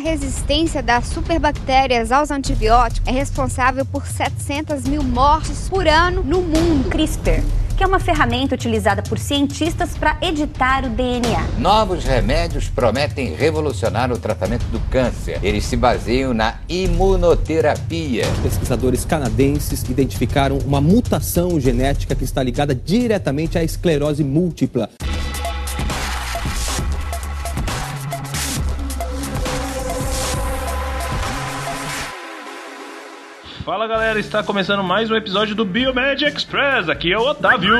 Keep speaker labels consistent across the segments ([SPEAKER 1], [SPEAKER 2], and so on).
[SPEAKER 1] A resistência das superbactérias aos antibióticos é responsável por 700 mil mortes por ano no mundo.
[SPEAKER 2] CRISPR que é uma ferramenta utilizada por cientistas para editar o DNA.
[SPEAKER 3] Novos remédios prometem revolucionar o tratamento do câncer. Eles se baseiam na imunoterapia.
[SPEAKER 4] Pesquisadores canadenses identificaram uma mutação genética que está ligada diretamente à esclerose múltipla.
[SPEAKER 5] Fala galera, está começando mais um episódio do Biomed Express. Aqui é o Otávio.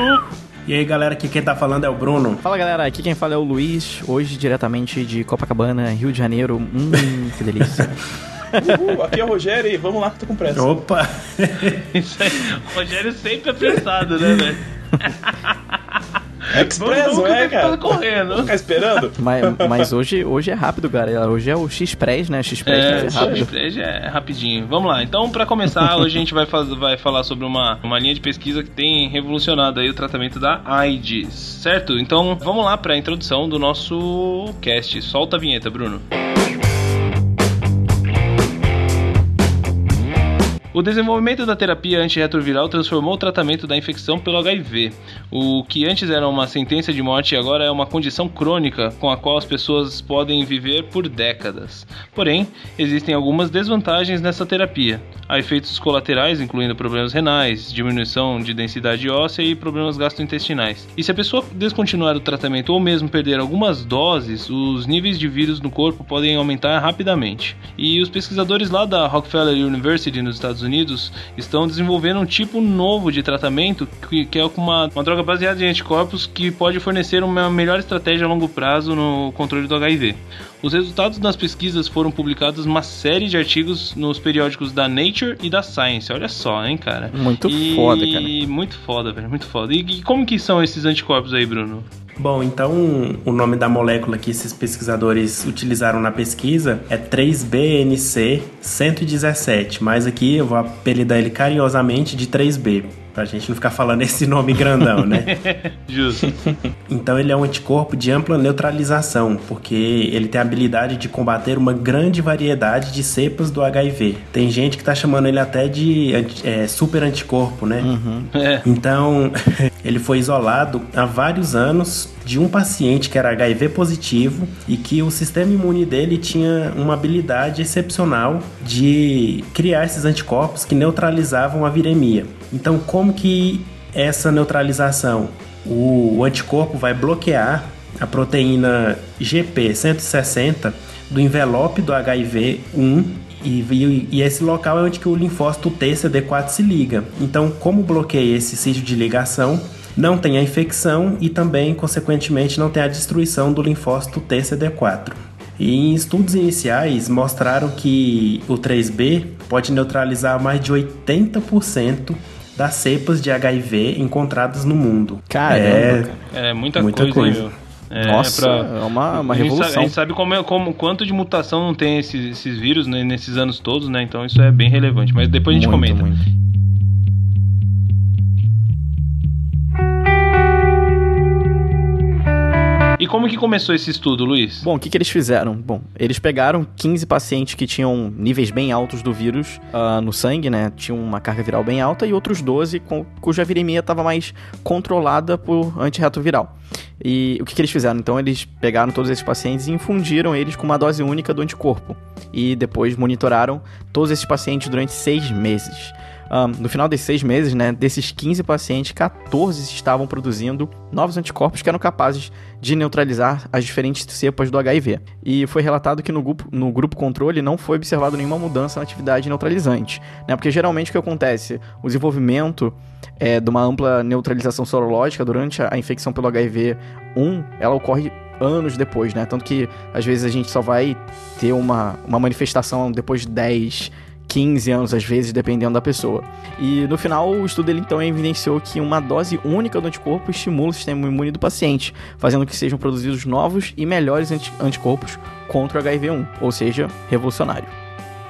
[SPEAKER 6] E aí galera, aqui quem tá falando é o Bruno.
[SPEAKER 7] Fala galera, aqui quem fala é o Luiz, hoje diretamente de Copacabana, Rio de Janeiro. Hum, que delícia.
[SPEAKER 8] Uhul, aqui é o Rogério e vamos lá que tô com pressa.
[SPEAKER 6] Opa!
[SPEAKER 5] Isso aí, o Rogério sempre apressado, né, velho?
[SPEAKER 8] Express, não é, cara?
[SPEAKER 5] correndo.
[SPEAKER 8] Ficar esperando.
[SPEAKER 7] Mas, mas, hoje, hoje é rápido, galera. Hoje é o X-Press, né? X-Press
[SPEAKER 5] é,
[SPEAKER 7] é rápido.
[SPEAKER 5] X-Press é rapidinho. Vamos lá. Então, para começar, hoje a gente vai, faz, vai falar sobre uma, uma linha de pesquisa que tem revolucionado aí o tratamento da AIDS, certo? Então, vamos lá para a introdução do nosso cast. Solta a vinheta, Bruno. O desenvolvimento da terapia antirretroviral transformou o tratamento da infecção pelo HIV. O que antes era uma sentença de morte agora é uma condição crônica com a qual as pessoas podem viver por décadas. Porém, existem algumas desvantagens nessa terapia. Há efeitos colaterais, incluindo problemas renais, diminuição de densidade óssea e problemas gastrointestinais. E se a pessoa descontinuar o tratamento ou mesmo perder algumas doses, os níveis de vírus no corpo podem aumentar rapidamente. E os pesquisadores lá da Rockefeller University nos Estados Estados Unidos estão desenvolvendo um tipo novo de tratamento que, que é uma, uma droga baseada em anticorpos que pode fornecer uma melhor estratégia a longo prazo no controle do HIV. Os resultados das pesquisas foram publicados uma série de artigos nos periódicos da Nature e da Science. Olha só, hein, cara.
[SPEAKER 7] Muito
[SPEAKER 5] e...
[SPEAKER 7] foda, cara.
[SPEAKER 5] Muito foda, velho. Muito foda. E, e como que são esses anticorpos aí, Bruno?
[SPEAKER 6] Bom, então o nome da molécula que esses pesquisadores utilizaram na pesquisa é 3BNC117, mas aqui eu vou apelidar ele carinhosamente de 3B. Pra gente não ficar falando esse nome grandão, né?
[SPEAKER 5] Justo.
[SPEAKER 6] Então ele é um anticorpo de ampla neutralização, porque ele tem a habilidade de combater uma grande variedade de cepas do HIV. Tem gente que tá chamando ele até de é, super anticorpo, né?
[SPEAKER 7] Uhum.
[SPEAKER 5] É.
[SPEAKER 6] Então, ele foi isolado há vários anos de um paciente que era HIV positivo e que o sistema imune dele tinha uma habilidade excepcional de criar esses anticorpos que neutralizavam a viremia. Então, como que essa neutralização? O, anticorpo vai bloquear a proteína GP160 do envelope do HIV1 e, e, e, esse local é onde que o linfócito T-CD4 se liga. Então, como bloqueia esse sítio de ligação, não tem a infecção e também, consequentemente, não tem a destruição do linfócito TCD4. E em estudos iniciais mostraram que o 3B pode neutralizar mais de 80% das cepas de HIV encontradas no mundo.
[SPEAKER 7] Caramba,
[SPEAKER 5] é, é muita, muita coisa. coisa.
[SPEAKER 7] É, Nossa, pra... é uma, uma revolução. A gente
[SPEAKER 5] sabe, a gente sabe como, é, como, quanto de mutação não tem esses, esses vírus né, nesses anos todos, né? Então isso é bem relevante. Mas depois a gente
[SPEAKER 7] muito,
[SPEAKER 5] comenta.
[SPEAKER 7] Muito.
[SPEAKER 5] Como que começou esse estudo, Luiz?
[SPEAKER 7] Bom, o que, que eles fizeram? Bom, eles pegaram 15 pacientes que tinham níveis bem altos do vírus uh, no sangue, né? Tinham uma carga viral bem alta, e outros 12 com, cuja viremia estava mais controlada por antirretroviral. E o que, que eles fizeram? Então, eles pegaram todos esses pacientes e infundiram eles com uma dose única do anticorpo. E depois monitoraram todos esses pacientes durante seis meses. Um, no final desses seis meses, né, desses 15 pacientes, 14 estavam produzindo novos anticorpos que eram capazes de neutralizar as diferentes cepas do HIV. E foi relatado que no grupo, no grupo controle não foi observado nenhuma mudança na atividade neutralizante, né, porque geralmente o que acontece? O desenvolvimento é, de uma ampla neutralização sorológica durante a infecção pelo HIV-1, ela ocorre anos depois, né? Tanto que às vezes a gente só vai ter uma, uma manifestação depois de 10, 15 anos, às vezes, dependendo da pessoa. E no final, o estudo ele, então evidenciou que uma dose única do anticorpo estimula o sistema imune do paciente, fazendo que sejam produzidos novos e melhores anticorpos contra o HIV-1, ou seja, revolucionário.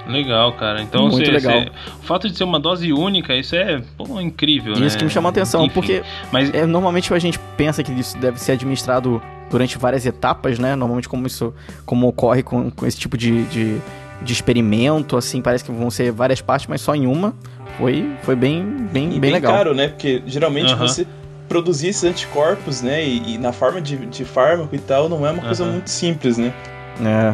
[SPEAKER 5] Legal, cara. Então,
[SPEAKER 7] Muito
[SPEAKER 5] cê-
[SPEAKER 7] legal.
[SPEAKER 5] cê- o fato de ser uma dose única, isso é pô, incrível, né?
[SPEAKER 7] Isso que me chamou a atenção,
[SPEAKER 5] Enfim,
[SPEAKER 7] porque
[SPEAKER 5] Mas
[SPEAKER 7] é, normalmente a gente pensa que isso deve ser administrado durante várias etapas, né? Normalmente como isso como ocorre com, com esse tipo de, de, de experimento, assim, parece que vão ser várias partes, mas só em uma. Foi, foi bem, bem,
[SPEAKER 8] E
[SPEAKER 7] bem,
[SPEAKER 8] bem
[SPEAKER 7] legal.
[SPEAKER 8] caro, né? Porque geralmente
[SPEAKER 5] Aham.
[SPEAKER 8] você produzir esses anticorpos, né? E, e na forma de, de fármaco e tal, não é uma coisa
[SPEAKER 5] Aham.
[SPEAKER 8] muito simples, né?
[SPEAKER 7] É.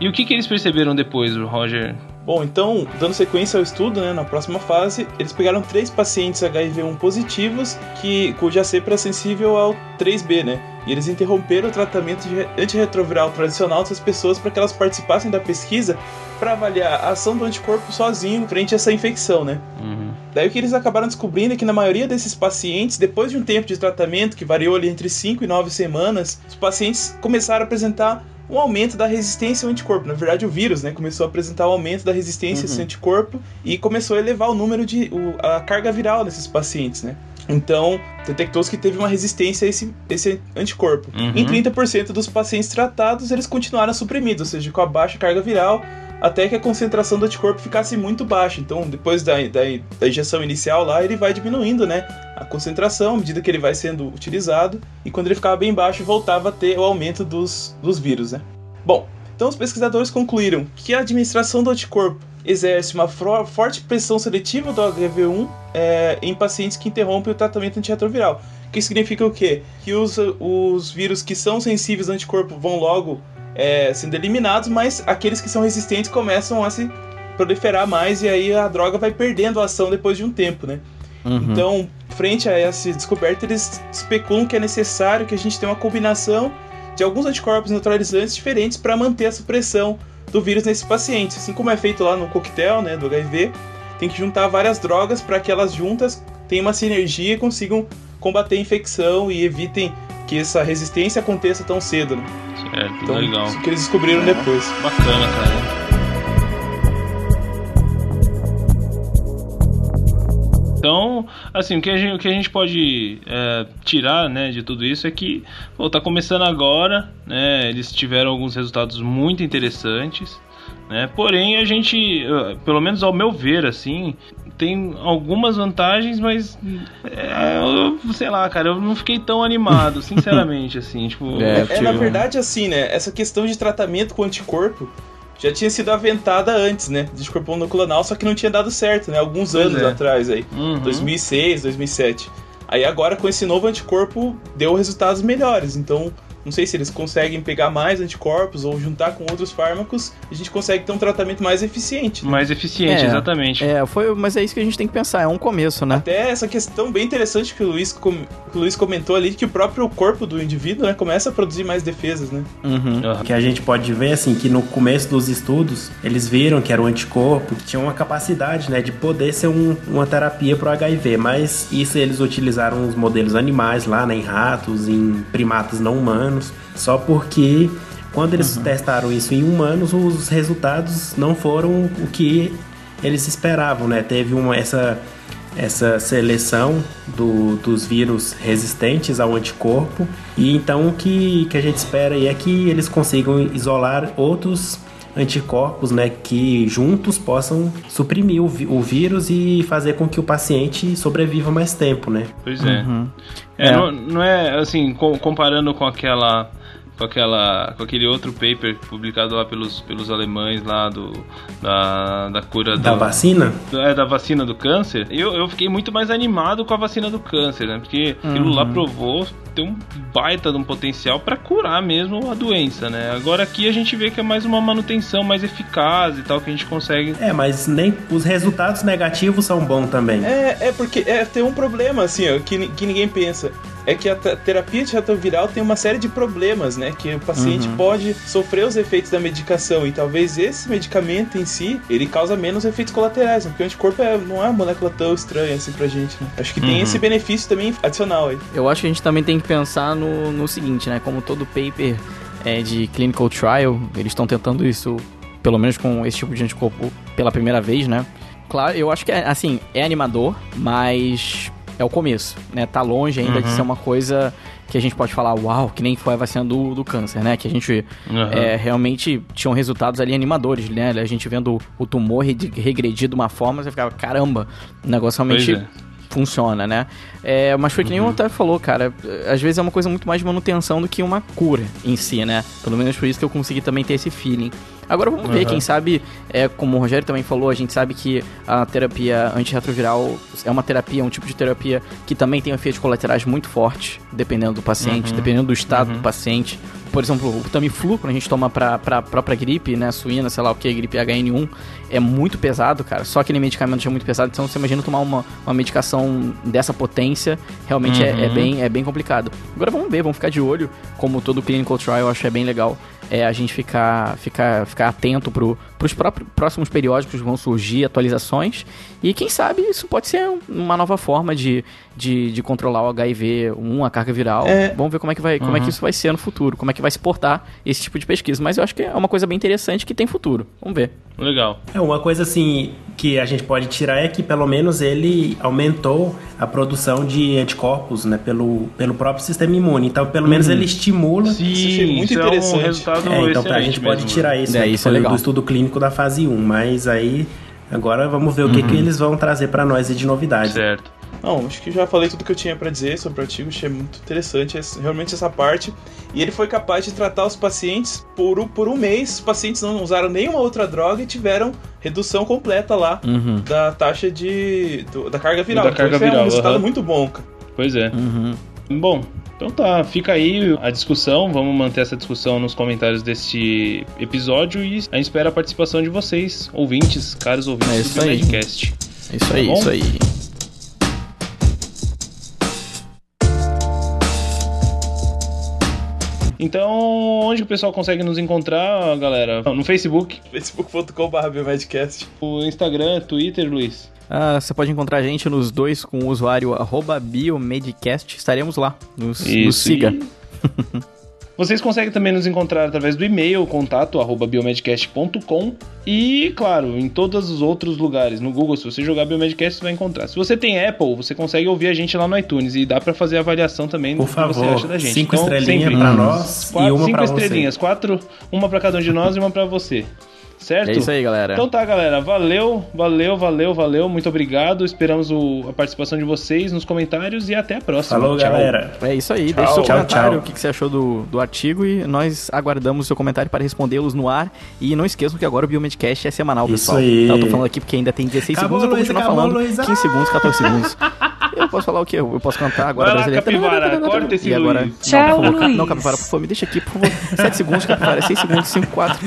[SPEAKER 5] E o que, que eles perceberam depois, Roger?
[SPEAKER 8] Bom, então, dando sequência ao estudo, né, na próxima fase, eles pegaram três pacientes HIV1 positivos que, cuja cepa era sensível ao 3B, né? E eles interromperam o tratamento de re- antirretroviral tradicional dessas pessoas para que elas participassem da pesquisa para avaliar a ação do anticorpo sozinho frente a essa infecção, né?
[SPEAKER 5] Uhum.
[SPEAKER 8] Daí o que eles acabaram descobrindo é que na maioria desses pacientes, depois de um tempo de tratamento que variou ali entre 5 e 9 semanas, os pacientes começaram a apresentar um aumento da resistência ao anticorpo. Na verdade, o vírus, né, começou a apresentar um aumento da resistência a esse anticorpo e começou a elevar o número de o- a carga viral desses pacientes, né? Então, detectou-se que teve uma resistência a esse, esse anticorpo.
[SPEAKER 5] Uhum.
[SPEAKER 8] Em 30% dos pacientes tratados, eles continuaram suprimidos, ou seja, com a baixa carga viral, até que a concentração do anticorpo ficasse muito baixa. Então, depois da, da, da injeção inicial lá, ele vai diminuindo, né? A concentração, à medida que ele vai sendo utilizado, e quando ele ficava bem baixo, voltava a ter o aumento dos, dos vírus, né? Bom, então os pesquisadores concluíram que a administração do anticorpo exerce uma forte pressão seletiva do HIV1 é, em pacientes que interrompem o tratamento antirretroviral. O que significa o quê? Que os, os vírus que são sensíveis ao anticorpo vão logo é, sendo eliminados, mas aqueles que são resistentes começam a se proliferar mais e aí a droga vai perdendo a ação depois de um tempo, né?
[SPEAKER 7] Uhum.
[SPEAKER 8] Então, frente a essa descoberta, eles especulam que é necessário que a gente tenha uma combinação de alguns anticorpos neutralizantes diferentes para manter a supressão do vírus nesses pacientes. Assim como é feito lá no coquetel né, do HIV, tem que juntar várias drogas para que elas juntas tenham uma sinergia e consigam combater a infecção e evitem que essa resistência aconteça tão cedo. Né?
[SPEAKER 5] Certo,
[SPEAKER 8] Então,
[SPEAKER 5] legal.
[SPEAKER 8] isso que eles descobriram depois.
[SPEAKER 5] Bacana, cara. Então, assim, o que a gente, o que a gente pode é, tirar né, de tudo isso é que pô, tá começando agora, né? Eles tiveram alguns resultados muito interessantes, né? Porém, a gente, eh, pelo menos ao meu ver, assim, tem algumas vantagens, mas é, eu, sei lá, cara, eu não fiquei tão animado, sinceramente, assim, tipo,
[SPEAKER 7] É,
[SPEAKER 8] É, na
[SPEAKER 7] tipo-
[SPEAKER 8] verdade assim, né? Essa questão de tratamento com anticorpo já tinha sido aventada antes, né? De anticorpo monoclonal, só que não tinha dado certo, né? Alguns
[SPEAKER 5] Pois
[SPEAKER 8] anos
[SPEAKER 5] é.
[SPEAKER 8] atrás aí.
[SPEAKER 5] Uhum.
[SPEAKER 8] 2006, 2007. Aí agora com esse novo anticorpo deu resultados melhores. Então, não sei se eles conseguem pegar mais anticorpos ou juntar com outros fármacos, a gente consegue ter um tratamento mais eficiente. né?
[SPEAKER 5] mais eficiente,
[SPEAKER 7] É,
[SPEAKER 5] exatamente.
[SPEAKER 7] É, foi, mas é isso que a gente tem que pensar, é um começo, né?
[SPEAKER 8] Até essa questão bem interessante que o Luiz, com- que o Luiz comentou ali, que o próprio corpo do indivíduo né, começa a produzir mais defesas, né?
[SPEAKER 7] Uhum.
[SPEAKER 6] Que a gente pode ver assim que no começo dos estudos eles viram que era um anticorpo que tinha uma capacidade né de poder ser um- uma terapia para o HIV mas isso eles utilizaram os modelos animais lá né, em ratos em primatas não humanos só porque quando eles testaram isso em humanos os resultados não foram o que eles esperavam né? Teve uma essa essa seleção do- dos vírus resistentes ao anticorpo. E então o que, que a gente espera aí é que eles consigam isolar outros anticorpos, né, que juntos possam suprimir o, vi- o vírus e fazer com que o paciente sobreviva mais tempo, né?
[SPEAKER 5] Pois é.
[SPEAKER 7] Uhum.
[SPEAKER 5] É,
[SPEAKER 7] É.
[SPEAKER 5] Não, não é assim, co- comparando com aquela. Com, aquela, com aquele outro paper publicado lá pelos, pelos alemães lá do, da, da cura
[SPEAKER 6] Da
[SPEAKER 5] do,
[SPEAKER 6] vacina?
[SPEAKER 5] do- é, da vacina do câncer, eu, eu fiquei muito mais animado com a vacina do câncer, né? Porque aquilo lá provou ter um baita de um potencial para curar mesmo a doença, né? Agora aqui a gente vê que é mais uma manutenção mais eficaz e tal, que a gente consegue.
[SPEAKER 6] É, mas nem os resultados negativos são bons também.
[SPEAKER 8] É, é porque é, tem um problema, assim, ó, que, que ninguém pensa. É que a te- terapia antirretroviral tem uma série de problemas, né? Que o paciente pode sofrer os efeitos da medicação. E talvez esse medicamento em si, ele causa menos efeitos colaterais. né? Porque o anticorpo é, não é uma molécula tão estranha assim pra gente, né? Acho que tem esse benefício também adicional aí.
[SPEAKER 7] Eu acho que a gente também tem que pensar no, no seguinte, né? Como todo paper é, de clinical trial, eles estão tentando isso, pelo menos com esse tipo de anticorpo, pela primeira vez, né? Claro, eu acho que, é, assim, é animador, mas é o começo, né? Tá longe ainda de ser uma coisa que a gente pode falar, uau, que nem foi a vacina do, do câncer, né? Que a gente
[SPEAKER 5] Aham.
[SPEAKER 7] é, realmente tinham resultados ali animadores, né? A gente vendo o tumor re- regredir de uma forma, você ficava, caramba, o negócio realmente
[SPEAKER 5] é.
[SPEAKER 7] funciona, né? É, mas foi que nem o Otávio falou, cara. Às vezes é uma coisa muito mais de manutenção do que uma cura em si, né? Pelo menos por isso que eu consegui também ter esse feeling. Agora vamos ver,
[SPEAKER 5] Aham.
[SPEAKER 7] quem sabe, é, como o Rogério também falou, a gente sabe que a terapia antirretroviral é uma terapia, um tipo de terapia que também tem efeitos colaterais muito fortes, dependendo do paciente,
[SPEAKER 5] Uhum.
[SPEAKER 7] dependendo do estado
[SPEAKER 5] Uhum.
[SPEAKER 7] do paciente. Por exemplo, o Tamiflu, quando a gente toma pra, pra própria gripe, né, suína, sei lá o que, gripe HN1, é muito pesado, cara. Só aquele medicamento já é muito pesado, então você imagina tomar uma, uma medicação dessa potência, realmente é, é
[SPEAKER 5] Uhum.
[SPEAKER 7] bem, é bem complicado. Agora vamos ver, vamos ficar de olho, como todo clinical trial, eu acho que é bem legal é a gente ficar, ficar, ficar atento pro, pros próprios, próximos periódicos que vão surgir, atualizações, e quem sabe isso pode ser um- uma nova forma de, de, de controlar o HIV1, a carga viral.
[SPEAKER 8] É.
[SPEAKER 7] Vamos ver como é, que vai, como é que
[SPEAKER 5] Uhum.
[SPEAKER 7] isso vai ser no futuro, como é que vai se portar esse tipo de pesquisa. Mas eu acho que é uma coisa bem interessante que tem futuro. Vamos ver.
[SPEAKER 5] Legal.
[SPEAKER 6] É, uma coisa assim que a gente pode tirar é que pelo menos ele aumentou a produção de anticorpos, né, pelo, pelo próprio sistema imune. Então, pelo menos ele estimula.
[SPEAKER 5] Sim,
[SPEAKER 8] achei muito
[SPEAKER 5] isso é um
[SPEAKER 8] interessante.
[SPEAKER 5] resultado
[SPEAKER 6] É, então a gente
[SPEAKER 5] excelente
[SPEAKER 6] pode
[SPEAKER 5] mesmo.
[SPEAKER 6] tirar isso,
[SPEAKER 7] É,
[SPEAKER 6] né,
[SPEAKER 7] isso é legal.
[SPEAKER 6] do estudo clínico da fase 1, mas aí agora vamos ver o que, que eles vão trazer pra nós aí de novidades.
[SPEAKER 5] Certo.
[SPEAKER 8] Não, acho que já falei tudo que eu tinha pra dizer sobre o artigo, achei muito interessante esse- realmente essa parte. E ele foi capaz de tratar os pacientes por, um- por um mês, os pacientes não usaram nenhuma outra droga e tiveram redução completa lá
[SPEAKER 7] Uhum.
[SPEAKER 8] da taxa de. do- da carga viral.
[SPEAKER 5] Da
[SPEAKER 8] Então,
[SPEAKER 5] carga
[SPEAKER 8] isso é
[SPEAKER 5] viral,
[SPEAKER 8] um resultado
[SPEAKER 5] aham.
[SPEAKER 8] muito bom, cara.
[SPEAKER 5] Pois é.
[SPEAKER 7] Uhum.
[SPEAKER 5] Bom, então tá, fica aí a discussão, vamos manter essa discussão nos comentários deste episódio e a gente espera a participação de vocês, ouvintes, caros ouvintes
[SPEAKER 7] É isso
[SPEAKER 5] do
[SPEAKER 7] aí.
[SPEAKER 5] podcast.
[SPEAKER 7] Isso aí,
[SPEAKER 5] Tá bom?
[SPEAKER 7] isso aí.
[SPEAKER 5] Então, onde o pessoal consegue nos encontrar, galera? No Facebook,
[SPEAKER 8] facebook.com.br
[SPEAKER 5] o Instagram, Twitter, Luiz.
[SPEAKER 7] Ah, você pode encontrar a gente nos dois com o usuário arroba biomedcast. Estaremos lá. Nos, nos
[SPEAKER 5] Isso,
[SPEAKER 7] siga.
[SPEAKER 5] e- Vocês conseguem também nos encontrar através do e-mail, contato, arroba biomedcast.com e, claro, em todos os outros lugares. No Google, se você jogar Biomedcast, você vai encontrar. Se você tem Apple, você consegue ouvir a gente lá no iTunes e dá pra fazer avaliação também
[SPEAKER 6] Por
[SPEAKER 5] do que você
[SPEAKER 6] favor,
[SPEAKER 5] acha da gente.
[SPEAKER 6] cinco
[SPEAKER 5] Então,
[SPEAKER 6] estrelinhas
[SPEAKER 5] sempre-
[SPEAKER 6] pra nós
[SPEAKER 5] Quatro,
[SPEAKER 6] e uma
[SPEAKER 5] cinco
[SPEAKER 6] pra você.
[SPEAKER 5] estrelinhas, quatro, uma pra cada um de nós e uma pra você. Certo?
[SPEAKER 7] É isso aí, galera.
[SPEAKER 5] Então tá, galera. Valeu, valeu, valeu, valeu. Muito obrigado. Esperamos o- a participação de vocês nos comentários e até a próxima.
[SPEAKER 6] Falou,
[SPEAKER 5] Tchau.
[SPEAKER 6] galera.
[SPEAKER 7] É isso aí,
[SPEAKER 8] Tchau.
[SPEAKER 7] deixe seu
[SPEAKER 6] Tchau,
[SPEAKER 7] comentário,
[SPEAKER 6] tchau.
[SPEAKER 7] o que que você achou do, do artigo e nós aguardamos o seu comentário para respondê-los no ar. E não esqueçam que agora o Biomedcast é semanal,
[SPEAKER 6] Isso
[SPEAKER 7] pessoal.
[SPEAKER 6] aí.
[SPEAKER 7] Tá, eu tô falando aqui porque ainda tem 16
[SPEAKER 6] Acabou,
[SPEAKER 7] segundos, eu vou continuar
[SPEAKER 6] acabou,
[SPEAKER 7] falando
[SPEAKER 6] Luiz.
[SPEAKER 7] 15 segundos, 14 segundos. Eu posso falar o quê? Eu posso cantar agora
[SPEAKER 5] Vai lá,
[SPEAKER 7] brasileiro.
[SPEAKER 5] Capivara, corta esse
[SPEAKER 7] E agora...
[SPEAKER 5] Luiz.
[SPEAKER 7] Não,
[SPEAKER 9] Tchau,
[SPEAKER 7] por favor, ca-
[SPEAKER 9] Luiz.
[SPEAKER 7] Não, Capivara, por favor, me deixa aqui, por favor. 7 segundos, Capivara, 6 segundos, 5, 4.